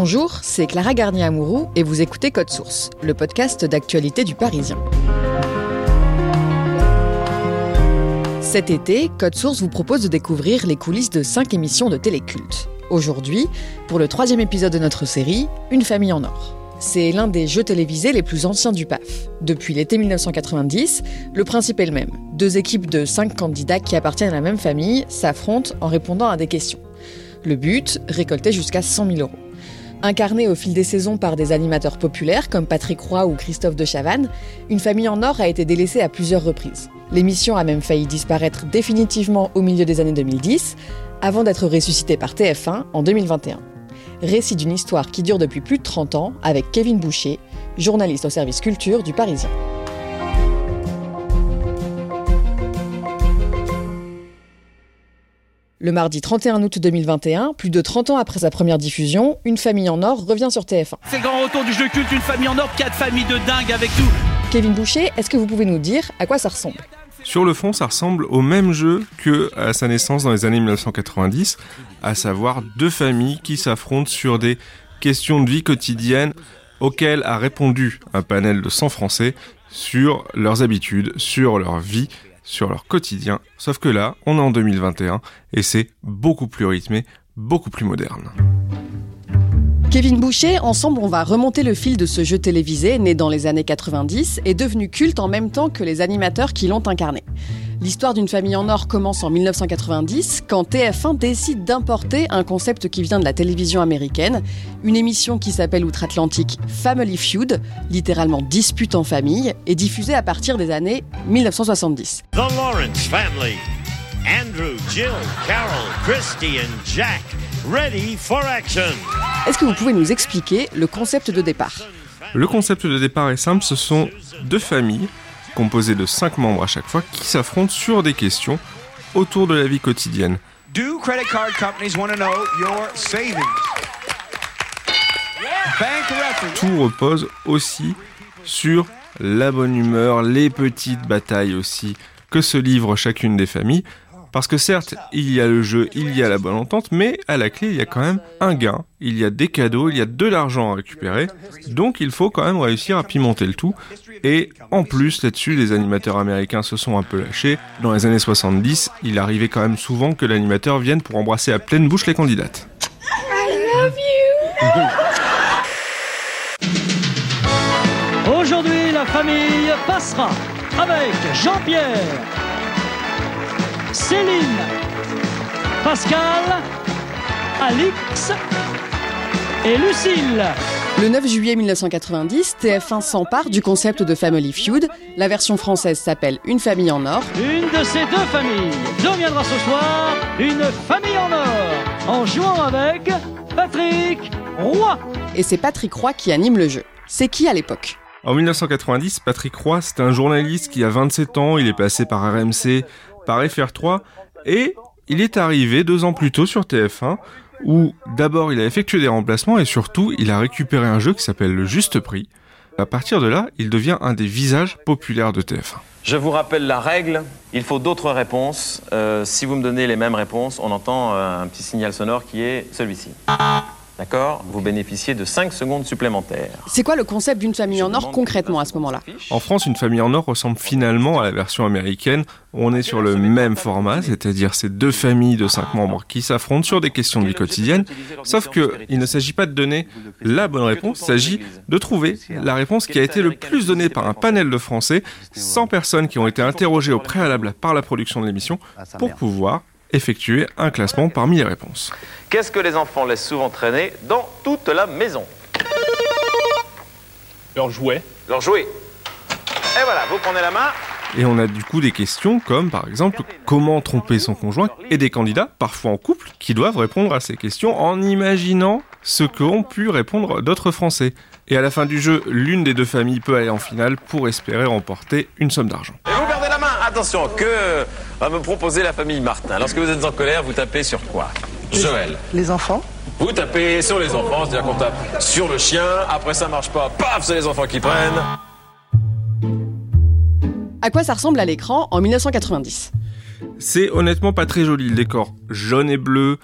Bonjour, c'est Clara Garnier-Amouroux et vous écoutez Code Source, le podcast d'actualité du Parisien. Cet été, Code Source vous propose de découvrir les coulisses de cinq émissions de téléculte. Aujourd'hui, pour le troisième épisode de notre série, Une famille en or. C'est l'un des jeux télévisés les plus anciens du PAF. Depuis l'été 1990, le principe est le même. Deux équipes de cinq candidats qui appartiennent à la même famille s'affrontent en répondant à des questions. Le but, récolter jusqu'à 100 000 euros. Incarné au fil des saisons par des animateurs populaires comme Patrick Roy ou Christophe de Chavannes, Une famille en or a été délaissée à plusieurs reprises. L'émission a même failli disparaître définitivement au milieu des années 2010, avant d'être ressuscitée par TF1 en 2021. Récit d'une histoire qui dure depuis plus de 30 ans avec Kevin Boucher, journaliste au service culture du Parisien. Le mardi 31 août 2021, plus de 30 ans après sa première diffusion, Une famille en or revient sur TF1. C'est le grand retour du jeu culte Une famille en or, quatre familles de dingue avec nous. Kevin Boucher, est-ce que vous pouvez nous dire à quoi ça ressemble? Sur le fond, ça ressemble au même jeu que à sa naissance dans les années 1990, à savoir deux familles qui s'affrontent sur des questions de vie quotidienne auxquelles a répondu un panel de 100 Français sur leurs habitudes, sur leur vie, sur leur quotidien. Sauf que là, on est en 2021 et c'est beaucoup plus rythmé, beaucoup plus moderne. Kevin Boucher, ensemble, on va remonter le fil de ce jeu télévisé né dans les années 90 et devenu culte en même temps que les animateurs qui l'ont incarné. L'histoire d'une famille en or commence en 1990 quand TF1 décide d'importer un concept qui vient de la télévision américaine, une émission qui s'appelle outre-Atlantique Family Feud, littéralement dispute en famille, et diffusée à partir des années 1970. The Lawrence family. Andrew, Jill, Carol, Christy and Jack. Ready for action. Est-ce que vous pouvez nous expliquer le concept de départ? Le concept de départ est simple, ce sont deux familles composées de cinq membres à chaque fois qui s'affrontent sur des questions autour de la vie quotidienne. Do credit card companies want to know your savings? Bank reference. Tout repose aussi sur la bonne humeur, les petites batailles aussi que se livrent chacune des familles. Parce que certes, il y a le jeu, il y a la bonne entente, mais à la clé, il y a quand même un gain, il y a des cadeaux, il y a de l'argent à récupérer, donc il faut quand même réussir à pimenter le tout. Et en plus, là-dessus, les animateurs américains se sont un peu lâchés. Dans les années 70, il arrivait quand même souvent que l'animateur vienne pour embrasser à pleine bouche les candidates. Aujourd'hui, la famille passera avec Jean-Pierre, Céline, Pascal, Alix et Lucille. Le 9 juillet 1990, TF1 s'empare du concept de Family Feud. La version française s'appelle Une famille en or. Une de ces deux familles deviendra ce soir une famille en or en jouant avec Patrick Roy. Et c'est Patrick Roy qui anime le jeu. C'est qui à l'époque? En 1990, Patrick Roy, c'est un journaliste qui a 27 ans, il est passé par RMC, par FR3, et il est arrivé deux ans plus tôt sur TF1, où d'abord il a effectué des remplacements et surtout il a récupéré un jeu qui s'appelle le Juste Prix. À partir de là, il devient un des visages populaires de TF1. Je vous rappelle la règle, il faut d'autres réponses. Euh, si vous me donnez les mêmes réponses, on entend euh, un petit signal sonore qui est celui-ci. D'accord Vous bénéficiez de 5 secondes supplémentaires. C'est quoi le concept d'une famille en or concrètement à ce moment-là En France, une famille en or ressemble finalement à la version américaine. On est sur le même format, c'est-à-dire ces deux familles de cinq membres qui s'affrontent sur des questions de vie quotidienne. Sauf que il ne s'agit pas de donner la bonne réponse, il s'agit de trouver la réponse qui a été le plus donnée par un panel de Français, 100 personnes qui ont été interrogées au préalable par la production de l'émission pour pouvoir effectuer un classement parmi les réponses. Qu'est-ce que les enfants laissent souvent traîner dans toute la maison? Leur jouet. Leur jouet. Et voilà, vous prenez la main. Et on a du coup des questions comme par exemple comment tromper son conjoint et des candidats, parfois en couple, qui doivent répondre à ces questions en imaginant ce qu'ont pu répondre d'autres Français. Et à la fin du jeu, l'une des deux familles peut aller en finale pour espérer remporter une somme d'argent. Et vous perdez la main. Attention, que va me proposer la famille Martin Lorsque vous êtes en colère, vous tapez sur quoi? Joël. Les enfants Vous tapez sur les enfants, c'est-à-dire qu'on tape sur le chien. Après ça marche pas, paf, c'est les enfants qui prennent. À quoi ça ressemble à l'écran en 1990 C'est honnêtement pas très joli le décor. Jaune et bleu,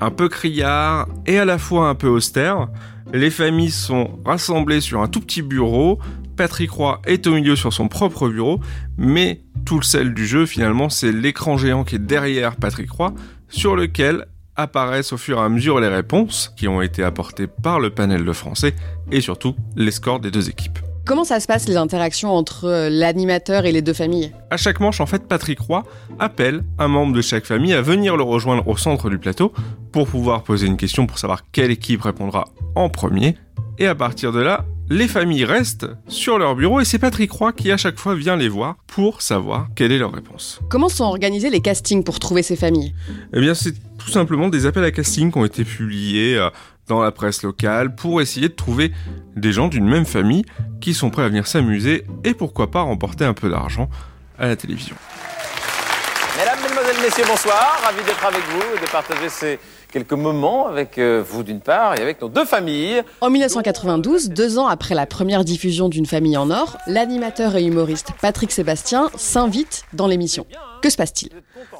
un peu criard et à la fois un peu austère. Les familles sont rassemblées sur un tout petit bureau. Patrick Roy est au milieu sur son propre bureau, mais tout le sel du jeu finalement c'est l'écran géant qui est derrière Patrick Roy, sur lequel apparaissent au fur et à mesure les réponses qui ont été apportées par le panel de français et surtout les scores des deux équipes. Comment ça se passe les interactions entre euh, l'animateur et les deux familles? À chaque manche, en fait, Patrick Roy appelle un membre de chaque famille à venir le rejoindre au centre du plateau pour pouvoir poser une question pour savoir quelle équipe répondra en premier. Et à partir de là, les familles restent sur leur bureau et c'est Patrick Roy qui à chaque fois vient les voir pour savoir quelle est leur réponse. Comment sont organisés les castings pour trouver ces familles? Eh bien, c'est tout simplement des appels à casting qui ont été publiés euh, dans la presse locale pour essayer de trouver des gens d'une même famille qui sont prêts à venir s'amuser et pourquoi pas remporter un peu d'argent à la télévision. Mesdames, Mesdemoiselles, Messieurs, bonsoir. Ravi d'être avec vous et de partager ces quelques moments avec euh, vous d'une part et avec nos deux familles. En 1992, deux ans après la première diffusion d'une famille en or, l'animateur et humoriste Patrick Sébastien s'invite dans l'émission. Que se passe-t-il?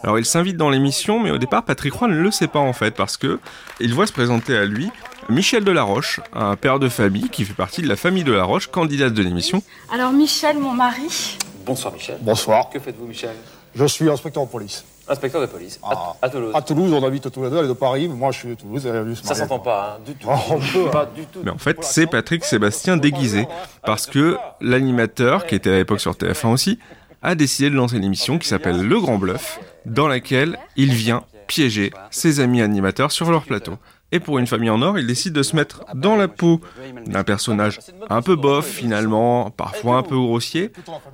Alors il s'invite dans l'émission, mais au départ Patrick Roy ne le sait pas en fait, parce que il voit se présenter à lui Michel Delaroche, un père de famille qui fait partie de la famille Delaroche, candidate de l'émission. Alors Michel, mon mari. Bonsoir Michel. Bonsoir. Que faites-vous Michel? Je suis inspecteur de police. Inspecteur de police. À, Ah. à Toulouse. À Toulouse, on habite tous les deux, elle est de Paris, mais moi je suis de Toulouse, elle est de Ça s'entend pas, hein, du tout. On peut, Pas hein. du tout. Mais en fait, c'est Patrick Sébastien déguisé, parce que l'animateur, qui était à l'époque sur TF1 aussi, a décidé de lancer une émission qui s'appelle Le Grand Bluff, dans laquelle il vient piéger ses amis animateurs sur leur plateau. Et pour une famille en or, il décide de se mettre dans la peau d'un personnage un peu bof finalement, parfois un peu grossier,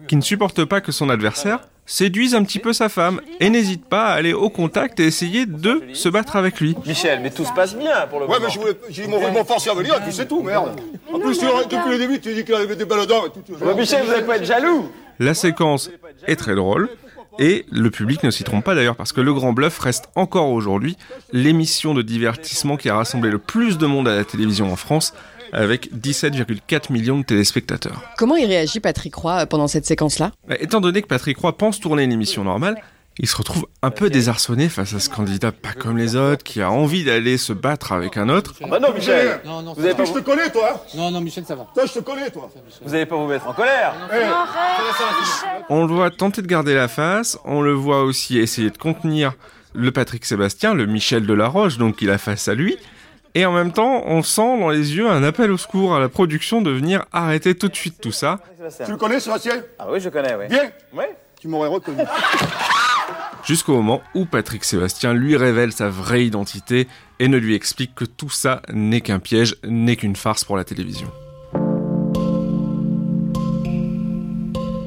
qui ne supporte pas que son adversaire séduise un petit peu sa femme et n'hésite pas à aller au contact et essayer de se battre avec lui. Michel, mais tout se passe bien pour le Ouais, moment. mais je voulais, j'ai mon, force à venir, et puis c'est tout, merde. En plus, tu, depuis le début, tu dis qu'il avait des belles dents et tout. Ouais, Michel, vous n'allez pas être jaloux. La séquence est très drôle. Et le public ne s'y trompe pas d'ailleurs parce que Le Grand Bluff reste encore aujourd'hui l'émission de divertissement qui a rassemblé le plus de monde à la télévision en France avec 17,4 millions de téléspectateurs. Comment il réagit Patrick Roy pendant cette séquence-là? Bah, Étant donné que Patrick Roy pense tourner une émission normale, il se retrouve un peu désarçonné face à ce candidat pas comme les autres qui a envie d'aller se battre avec un autre. Ah bah non, Michel. Non, non, Vous avez pas je te connais, toi. Non, non, Michel, ça va. Toi, je te connais, toi. Vous n'allez pas vous mettre en colère. On le voit tenter de garder la face, on le voit aussi essayer de contenir le Patrick Sébastien, le Michel de la Roche, donc il a face à lui. Et en même temps, on sent dans les yeux un appel au secours à la production de venir arrêter tout de suite tout ça. Tu le connais, Sébastien? Ah oui, je connais, oui. Bien? Oui. Tu m'aurais reconnu. Jusqu'au moment où Patrick Sébastien lui révèle sa vraie identité et ne lui explique que tout ça n'est qu'un piège, n'est qu'une farce pour la télévision.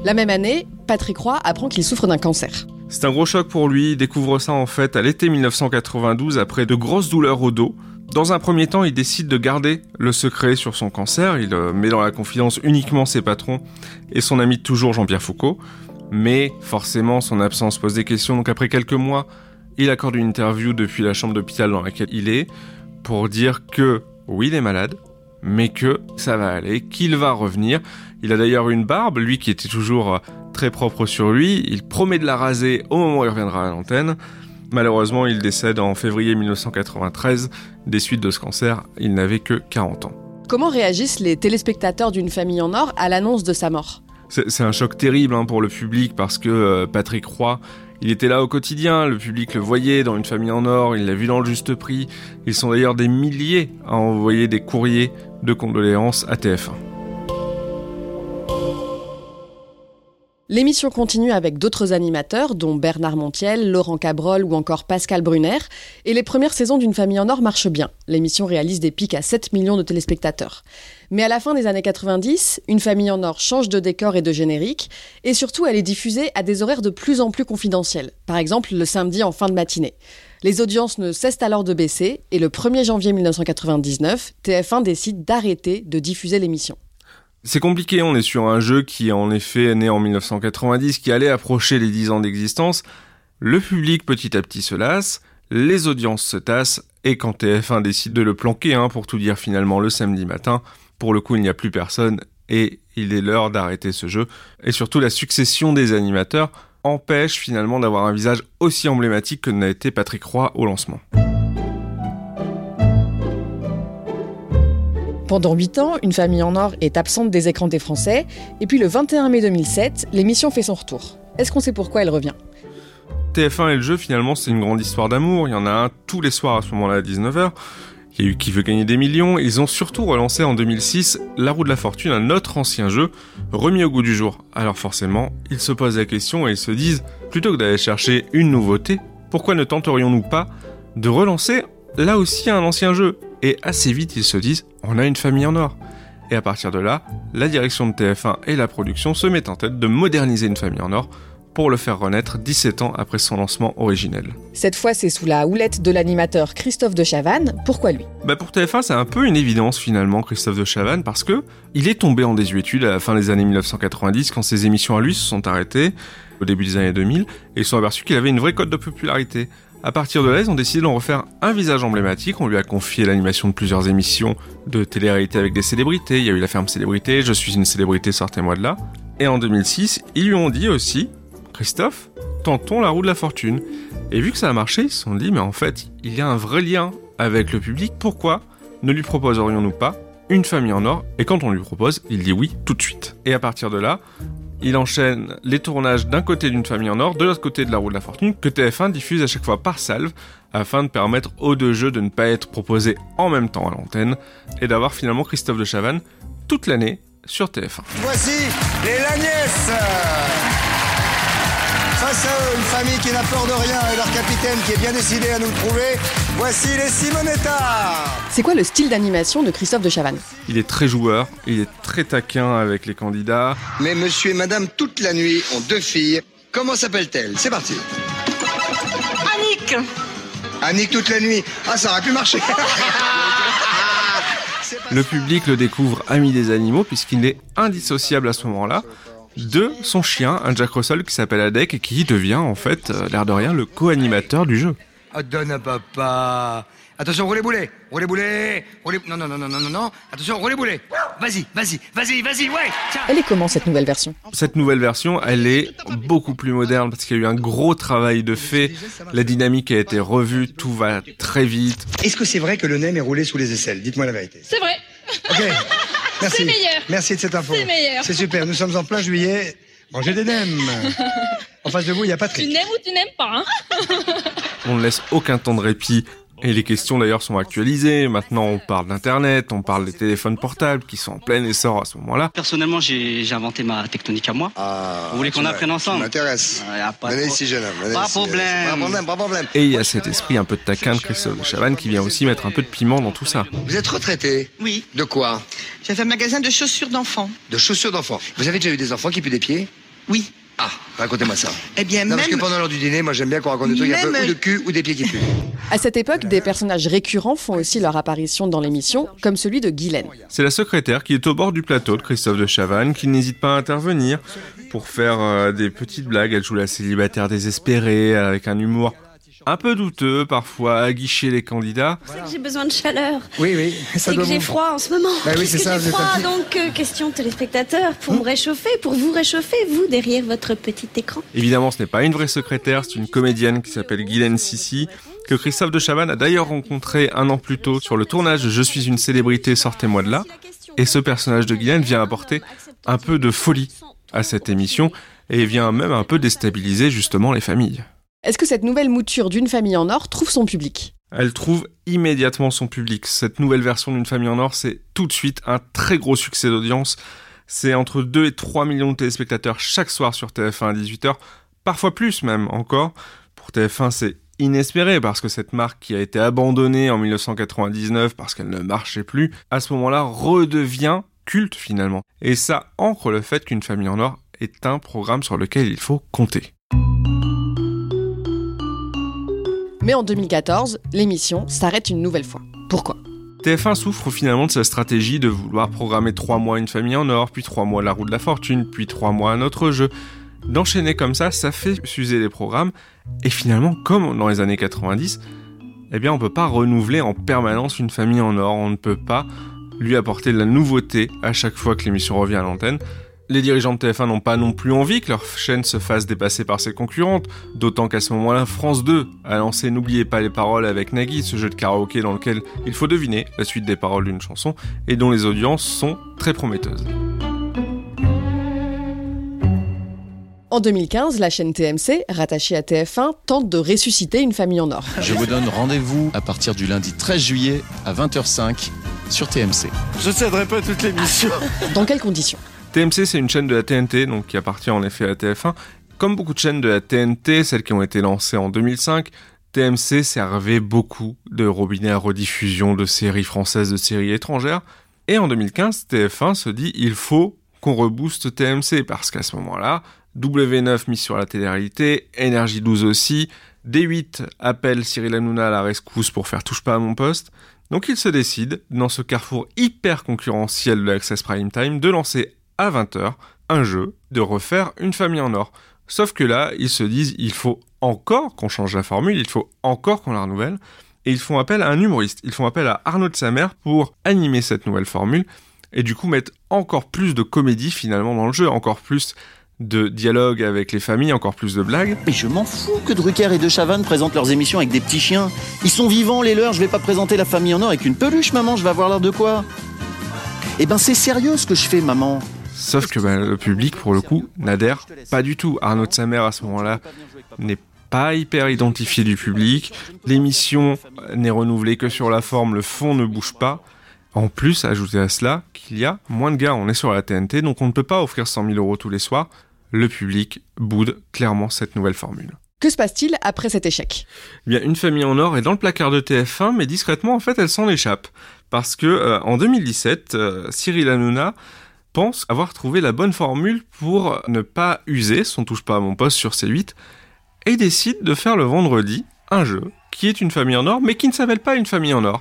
La même année, Patrick Roy apprend qu'il souffre d'un cancer. C'est un gros choc pour lui, il découvre ça en fait à l'été 1992 après de grosses douleurs au dos. Dans un premier temps, il décide de garder le secret sur son cancer, il euh, met dans la confidence uniquement ses patrons et son ami toujours Jean-Pierre Foucault. Mais forcément, son absence pose des questions, donc après quelques mois, il accorde une interview depuis la chambre d'hôpital dans laquelle il est pour dire que oui, il est malade, mais que ça va aller, qu'il va revenir. Il a d'ailleurs une barbe, lui qui était toujours euh, très propre sur lui, il promet de la raser au moment où il reviendra à l'antenne. Malheureusement, il décède en février 1993 des suites de ce cancer. Il n'avait que 40 ans. Comment réagissent les téléspectateurs d'une famille en or à l'annonce de sa mort? C'est un choc terrible hein, pour le public parce que euh, Patrick Roy, il était là au quotidien, le public le voyait dans une famille en or, il l'a vu dans le juste prix. Ils sont d'ailleurs des milliers à envoyer des courriers de condoléances à TF1. L'émission continue avec d'autres animateurs, dont Bernard Montiel, Laurent Cabrol ou encore Pascal Brunner. Et les premières saisons d'une famille en or marchent bien. L'émission réalise des pics à 7 millions de téléspectateurs. Mais à la fin des années 90, une famille en or change de décor et de générique. Et surtout, elle est diffusée à des horaires de plus en plus confidentiels. Par exemple, le samedi en fin de matinée. Les audiences ne cessent alors de baisser. Et le 1er janvier 1999, TF1 décide d'arrêter de diffuser l'émission. C'est compliqué, on est sur un jeu qui en effet né en 1990, qui allait approcher les 10 ans d'existence. Le public petit à petit se lasse, les audiences se tassent, et quand TF1 décide de le planquer, hein, pour tout dire finalement le samedi matin, pour le coup il n'y a plus personne, et il est l'heure d'arrêter ce jeu. Et surtout la succession des animateurs empêche finalement d'avoir un visage aussi emblématique que n'a été Patrick Roy au lancement. Pendant 8 ans, Une famille en or est absente des écrans des Français, et puis le 21 mai 2007, l'émission fait son retour. Est-ce qu'on sait pourquoi elle revient? TF1 et le jeu, finalement, c'est une grande histoire d'amour. Il y en a un tous les soirs à ce moment-là à 19h. Il y a eu Qui veut gagner des millions. Ils ont surtout relancé en 2006 La roue de la fortune, un autre ancien jeu, remis au goût du jour. Alors forcément, ils se posent la question et ils se disent, plutôt que d'aller chercher une nouveauté, pourquoi ne tenterions-nous pas de relancer là aussi un ancien jeu? Et assez vite, ils se disent, on a une famille en or. Et à partir de là, la direction de TF1 et la production se mettent en tête de moderniser une famille en or pour le faire renaître 17 ans après son lancement originel. Cette fois, c'est sous la houlette de l'animateur Christophe de Chavannes. Pourquoi lui? Bah Pour TF1, c'est un peu une évidence finalement, Christophe de Chavannes, parce que il est tombé en désuétude à la fin des années 1990 quand ses émissions à lui se sont arrêtées au début des années 2000 et ils sont aperçus qu'il avait une vraie cote de popularité. À partir de là, ils ont décidé d'en refaire un visage emblématique. On lui a confié l'animation de plusieurs émissions de télé-réalité avec des célébrités. Il y a eu La Ferme Célébrité, Je suis une célébrité, sortez-moi de là. Et en 2006, ils lui ont dit aussi, Christophe, tentons la roue de la fortune. Et vu que ça a marché, ils se sont dit, mais en fait, il y a un vrai lien avec le public. Pourquoi ne lui proposerions-nous pas une famille en or? Et quand on lui propose, il dit oui tout de suite. Et à partir de là, il enchaîne les tournages d'un côté d'une famille en or, de l'autre côté de la roue de la fortune, que TF1 diffuse à chaque fois par salve, afin de permettre aux deux jeux de ne pas être proposés en même temps à l'antenne, et d'avoir finalement Christophe de Chavannes toute l'année sur TF1. Voici les Lagnès Face à eux, une famille qui n'a peur de rien et leur capitaine qui est bien décidé à nous le prouver, voici les Simonetta C'est quoi le style d'animation de Christophe de Chavannes Il est très joueur, il est très taquin avec les candidats. Mais monsieur et madame toute la nuit ont deux filles. Comment s'appelle-t-elle C'est parti. Annick Annick toute la nuit. Ah, ça aurait pu marcher. Le public le découvre ami des animaux puisqu'il est indissociable à ce moment-là de son chien, un Jack Russell qui s'appelle Adek et qui devient en fait, euh, l'air de rien, le co-animateur du jeu. Oh, donne à papa. Attention, roulez boulet, roulez boulet, roulez... Non, non, non, non, non, non, non. Attention, roulez boulet. Vas-y, vas-y, vas-y, vas-y, ouais. Tiens. Elle est comment cette nouvelle version? Cette nouvelle version, elle est beaucoup plus moderne parce qu'il y a eu un gros travail de fait. La dynamique a été revue, tout va très vite. Est-ce que c'est vrai que le nem est roulé sous les aisselles? Dites-moi la vérité. C'est vrai. Ok. Merci. C'est meilleur. Merci de cette info. C'est meilleur. C'est super. Nous sommes en plein juillet. Mangez des nems. En face de vous, il y a Tu Patrick. n'aimes ou tu n'aimes pas, hein? On ne laisse aucun temps de répit. Et les questions d'ailleurs sont actualisées. Maintenant, on parle d'Internet, on parle des téléphones portables qui sont en plein essor à ce moment-là. Personnellement, j'ai inventé ma tectonique à moi. Ah, Vous voulez qu'on apprenne ensemble Tu m'intéresse. Ouais, y a pas de Venez pro- ici, jeune homme. venez Pas ici. problème. Pas problème, pas problème. Et il y a cet esprit un peu de taquin de Christophe de Chavannes qui vient aussi mettre un peu de piment dans tout ça. Vous êtes retraité Oui. De quoi? J'ai fait un magasin de chaussures d'enfants. De chaussures d'enfants. Vous avez déjà eu des enfants qui puent des pieds? Oui. Ah, racontez-moi ça. Eh bien, Non, même. parce que pendant l'heure du dîner, moi j'aime bien qu'on raconte des trucs un peu Même- ou de cul ou des pieds qui puent. À cette époque, des personnages récurrents font aussi leur apparition dans l'émission, comme celui de Guylaine. C'est la secrétaire qui est au bord du plateau de Christophe de Chavannes, qui n'hésite pas à intervenir pour faire euh, des petites blagues. Elle joue la célibataire désespérée avec un humour un peu douteux, parfois aguicher les candidats. C'est que j'ai besoin de chaleur. Oui, oui, doit que j'ai froid en ce moment. Bah oui, c'est que ça, j'ai froid, donc euh, question téléspectateur, pour me réchauffer, pour vous réchauffer, vous, derrière votre petit écran. Évidemment, ce n'est pas une vraie secrétaire, c'est une comédienne qui s'appelle Guylaine Sissi, que Christophe de Chavannes a d'ailleurs rencontré un an plus tôt sur le tournage de Je suis une célébrité, sortez-moi de là. Et ce personnage de Guylaine vient apporter un peu de folie à cette émission et vient même un peu déstabiliser justement les familles. Est-ce que cette nouvelle mouture d'une famille en or trouve son public? Elle trouve immédiatement son public. Cette nouvelle version d'une famille en or, c'est tout de suite un très gros succès d'audience. C'est entre 2 et 3 millions de téléspectateurs chaque soir sur TF1 à 18h, parfois plus même encore. Pour TF1, c'est inespéré parce que cette marque qui a été abandonnée en 1999 parce qu'elle ne marchait plus, à ce moment-là redevient culte finalement. Et ça ancre le fait qu'une famille en or est un programme sur lequel il faut compter. Mais en 2014, l'émission s'arrête une nouvelle fois. Pourquoi? TF1 souffre finalement de sa stratégie de vouloir programmer trois mois une famille en or, puis trois mois la roue de la fortune, puis trois mois un autre jeu. D'enchaîner comme ça, ça fait s'user les programmes, et finalement, comme dans les années 90, eh bien on peut pas renouveler en permanence une famille en or, on ne peut pas lui apporter de la nouveauté à chaque fois que l'émission revient à l'antenne. Les dirigeants de TF1 n'ont pas non plus envie que leur chaîne se fasse dépasser par ses concurrentes, d'autant qu'à ce moment-là, France 2 a lancé N'oubliez pas les paroles avec Nagui, ce jeu de karaoké dans lequel il faut deviner la suite des paroles d'une chanson et dont les audiences sont très prometteuses. En 2015, la chaîne TMC, rattachée à TF1, tente de ressusciter une famille en or. Je vous donne rendez-vous à partir du lundi 13 juillet à 20h05 sur TMC. Je céderai pas toute l'émission. Dans quelles conditions? TMC, c'est une chaîne de la TNT, donc qui appartient en effet à TF1. Comme beaucoup de chaînes de la TNT, celles qui ont été lancées en 2005, TMC servait beaucoup de robinets à rediffusion de séries françaises, de séries étrangères. Et en 2015, TF1 se dit il faut qu'on rebooste TMC parce qu'à ce moment-là, W9 mis sur la télé-réalité, Énergie 12 aussi, D8 appelle Cyril Hanouna à la rescousse pour faire touche pas à mon poste. Donc il se décide, dans ce carrefour hyper concurrentiel de l'Access Prime Time, de lancer à 20h un jeu, de refaire une famille en or. Sauf que là, ils se disent, il faut encore qu'on change la formule, il faut encore qu'on la renouvelle. Et ils font appel à un humoriste, ils font appel à Arnaud de Samer pour animer cette nouvelle formule et du coup mettre encore plus de comédie finalement dans le jeu, encore plus de dialogue avec les familles, encore plus de blagues. Mais je m'en fous que Drucker et De Chavannes présentent leurs émissions avec des petits chiens. Ils sont vivants, les leurs. Je vais pas présenter la famille en or avec une peluche, maman. Je vais avoir l'air de quoi? Eh ben, c'est sérieux ce que je fais, maman. Sauf que bah, le public, pour le coup, n'adhère pas du tout. Arnaud de Samer, à ce moment-là, n'est pas hyper identifié du public. L'émission n'est renouvelée que sur la forme, le fond ne bouge pas. En plus, ajoutez à cela qu'il y a moins de gars, on est sur la TNT, donc on ne peut pas offrir 100 000 euros tous les soirs. Le public boude clairement cette nouvelle formule. Que se passe-t-il après cet échec? Eh bien, une famille en or est dans le placard de TF1, mais discrètement, en fait, elle s'en échappe. Parce que, euh, en 2017, euh, Cyril Hanouna pense avoir trouvé la bonne formule pour ne pas user son touche pas à mon poste sur C8 et décide de faire le vendredi un jeu qui est une famille en or, mais qui ne s'appelle pas une famille en or.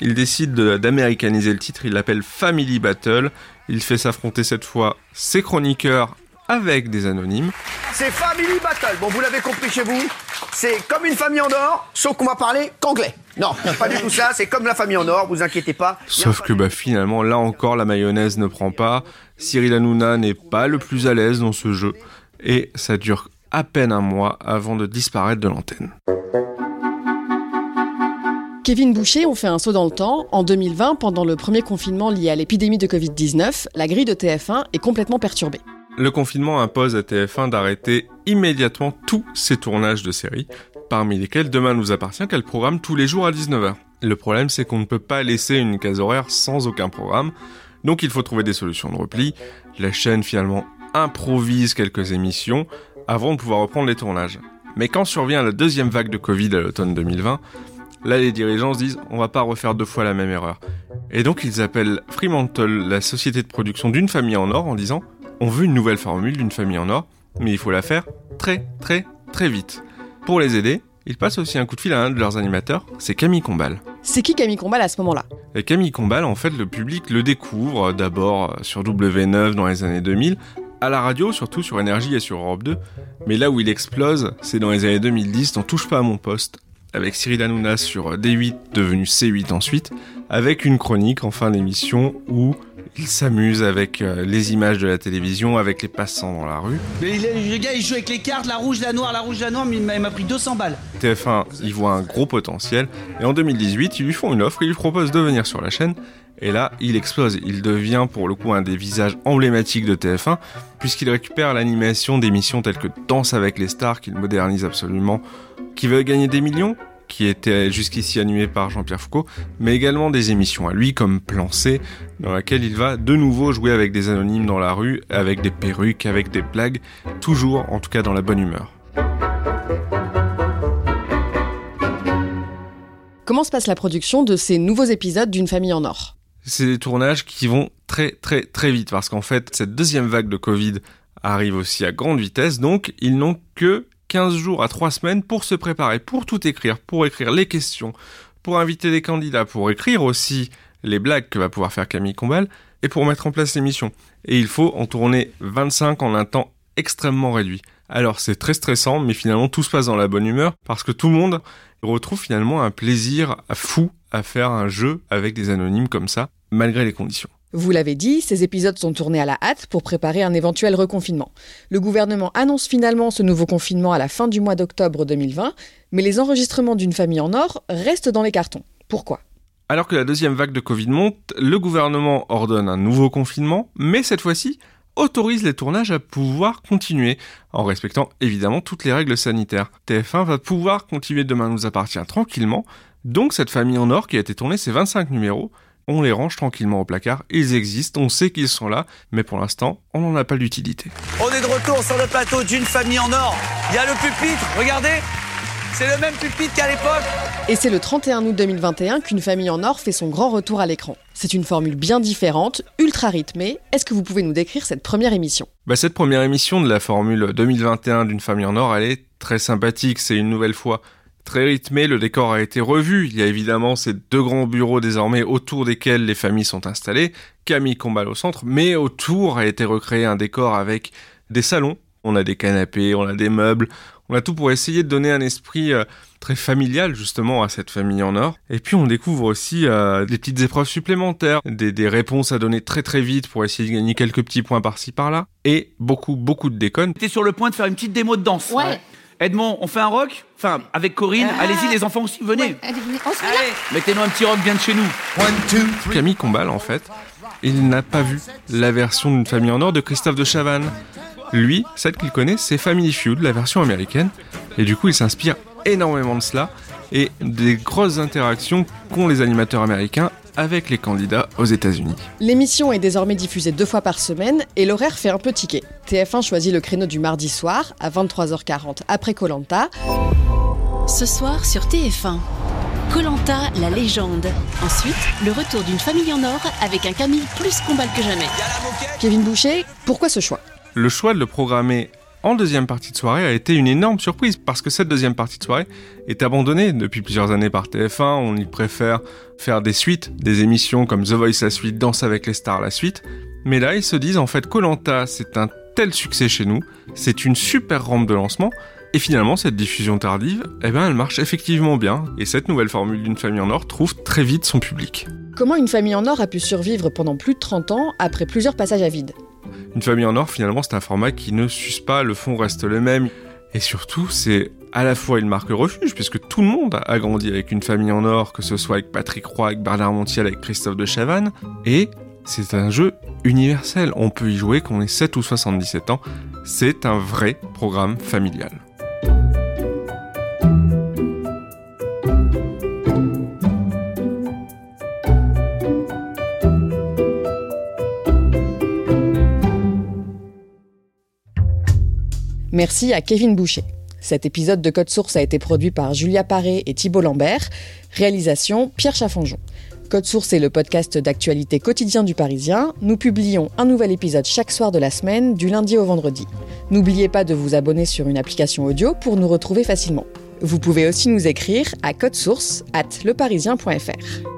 Il décide de- d'américaniser le titre, il l'appelle Family Battle. Il fait s'affronter cette fois ses chroniqueurs avec des anonymes. C'est Family Battle. Bon, vous l'avez compris chez vous. C'est comme une famille en or, sauf qu'on va parler qu'anglais. Non, pas du tout ça. C'est comme la famille en or. Vous inquiétez pas. Sauf que bah, finalement, là encore, la mayonnaise ne prend pas. Cyril Hanouna n'est pas le plus à l'aise dans ce jeu. Et ça dure à peine un mois avant de disparaître de l'antenne. Kevin Boucher, on fait un saut dans le temps. En 2020, pendant le premier confinement lié à l'épidémie de Covid-19, la grille de TF1 est complètement perturbée. Le confinement impose à TF1 d'arrêter immédiatement tous ses tournages de séries, parmi lesquels Demain nous appartient qu'elle programme tous les jours à 19h. Le problème c'est qu'on ne peut pas laisser une case horaire sans aucun programme, donc il faut trouver des solutions de repli. La chaîne finalement improvise quelques émissions avant de pouvoir reprendre les tournages. Mais quand survient la deuxième vague de Covid à l'automne 2020, là les dirigeants se disent on va pas refaire deux fois la même erreur. Et donc ils appellent Fremantle, la société de production d'une famille en or, en disant on veut une nouvelle formule d'une famille en or, mais il faut la faire très très très vite. Pour les aider, ils passent aussi un coup de fil à un de leurs animateurs, c'est Camille Combal. C'est qui Camille Combal à ce moment-là? Et Camille Combal, en fait, le public le découvre d'abord sur W9 dans les années 2000, à la radio, surtout sur Énergie et sur Europe 2. Mais là où il explose, c'est dans les années 2010, dans Touche pas à mon poste, avec Cyril Hanouna sur D8, devenu C8 ensuite, avec une chronique en fin d'émission où il s'amuse avec euh, les images de la télévision, avec les passants dans la rue. Mais il est- le gars, il joue avec les cartes, la rouge, la noire, la rouge, la noire, mais il m'a il pris 200 balles. TF1 y voit un gros potentiel, et en 2018, ils lui font une offre, ils lui proposent de venir sur la chaîne, et là, il explose. Il devient pour le coup un des visages emblématiques de TF1, puisqu'il récupère l'animation d'émissions telles que Danse avec les stars, qu'il modernise absolument, qui veut gagner des millions, qui était jusqu'ici animé par Jean-Pierre Foucault, mais également des émissions à lui comme Plan C, dans laquelle il va de nouveau jouer avec des anonymes dans la rue, avec des perruques, avec des blagues, toujours en tout cas dans la bonne humeur. Comment se passe la production de ces nouveaux épisodes d'une famille en or? C'est des tournages qui vont très très très vite parce qu'en fait cette deuxième vague de Covid arrive aussi à grande vitesse donc ils n'ont que 15 jours à 3 semaines pour se préparer, pour tout écrire, pour écrire les questions, pour inviter des candidats, pour écrire aussi les blagues que va pouvoir faire Camille Combal et pour mettre en place l'émission. Et il faut en tourner 25 en un temps extrêmement réduit. Alors c'est très stressant mais finalement tout se passe dans la bonne humeur parce que tout le monde retrouve finalement un plaisir fou à faire un jeu avec des anonymes comme ça malgré les conditions. Vous l'avez dit, ces épisodes sont tournés à la hâte pour préparer un éventuel reconfinement. Le gouvernement annonce finalement ce nouveau confinement à la fin du mois d'octobre 2020, mais les enregistrements d'une famille en or restent dans les cartons. Pourquoi? Alors que la deuxième vague de Covid monte, le gouvernement ordonne un nouveau confinement, mais cette fois-ci autorise les tournages à pouvoir continuer, en respectant évidemment toutes les règles sanitaires. TF1 va pouvoir continuer Demain nous appartient tranquillement, donc cette famille en or qui a été tournée, ces 25 numéros, on les range tranquillement au placard, ils existent, on sait qu'ils sont là, mais pour l'instant, on n'en a pas l'utilité. On est de retour sur le plateau d'une famille en or. Il y a le pupitre, regardez. C'est le même pupitre qu'à l'époque. Et c'est le 31 août 2021 qu'une famille en or fait son grand retour à l'écran. C'est une formule bien différente, ultra rythmée. Est-ce que vous pouvez nous décrire cette première émission? Bah, Cette première émission de la formule 2021 d'une famille en or, elle est très sympathique, c'est une nouvelle fois très rythmé, le décor a été revu. Il y a évidemment ces deux grands bureaux désormais autour desquels les familles sont installées. Camille Combal au centre, mais autour a été recréé un décor avec des salons. On a des canapés, on a des meubles, on a tout pour essayer de donner un esprit euh, très familial justement à cette famille en or. Et puis on découvre aussi euh, des petites épreuves supplémentaires, des, des, réponses à donner très très vite pour essayer de gagner quelques petits points par-ci par-là, et beaucoup beaucoup de déconnes. T'es sur le point de faire une petite démo de danse. Ouais. Edmond, on fait un rock Enfin, avec Corinne, Ah. allez-y les enfants aussi, venez. Ouais, allez, venez. On se met là. Mettez-nous un petit rock bien de chez nous. Camille Combal, en fait, il n'a pas vu la version d'une famille en or de Christophe de Chavannes. Lui, celle qu'il connaît, c'est Family Feud, la version américaine. Et du coup, il s'inspire énormément de cela et des grosses interactions qu'ont les animateurs américains avec les candidats aux États-Unis. L'émission est désormais diffusée deux fois par semaine et l'horaire fait un peu ticket. TF1 choisit le créneau du mardi soir à 23h40 après Colanta. Ce soir sur TF1. Colanta, la légende. Ensuite, le retour d'une famille en or avec un Camille plus combat que jamais. Kevin Boucher, pourquoi ce choix? Le choix de le programmer en deuxième partie de soirée a été une énorme surprise parce que cette deuxième partie de soirée est abandonnée depuis plusieurs années par TF1. On y préfère faire des suites, des émissions comme The Voice la suite, Danse avec les stars la suite. Mais là, ils se disent en fait Colanta, c'est un tel succès chez nous, c'est une super rampe de lancement. Et finalement, cette diffusion tardive, eh ben, elle marche effectivement bien. Et cette nouvelle formule d'une famille en or trouve très vite son public. Comment une famille en or a pu survivre pendant plus de 30 ans après plusieurs passages à vide? Une famille en or, finalement, c'est un format qui ne s'use pas, le fond reste le même. Et surtout, c'est à la fois une marque refuge, puisque tout le monde a grandi avec une famille en or, que ce soit avec Patrick Roy, avec Bernard Montiel, avec Christophe de Chavannes. Et c'est un jeu universel. On peut y jouer qu'on ait 7 ou 77 ans. C'est un vrai programme familial. Merci à Kevin Boucher. Cet épisode de Code Source a été produit par Julia Paré et Thibault Lambert. Réalisation Pierre Chaffanjon. Code Source est le podcast d'actualité quotidien du Parisien. Nous publions un nouvel épisode chaque soir de la semaine, du lundi au vendredi. N'oubliez pas de vous abonner sur une application audio pour nous retrouver facilement. Vous pouvez aussi nous écrire à codesource at leparisien.fr.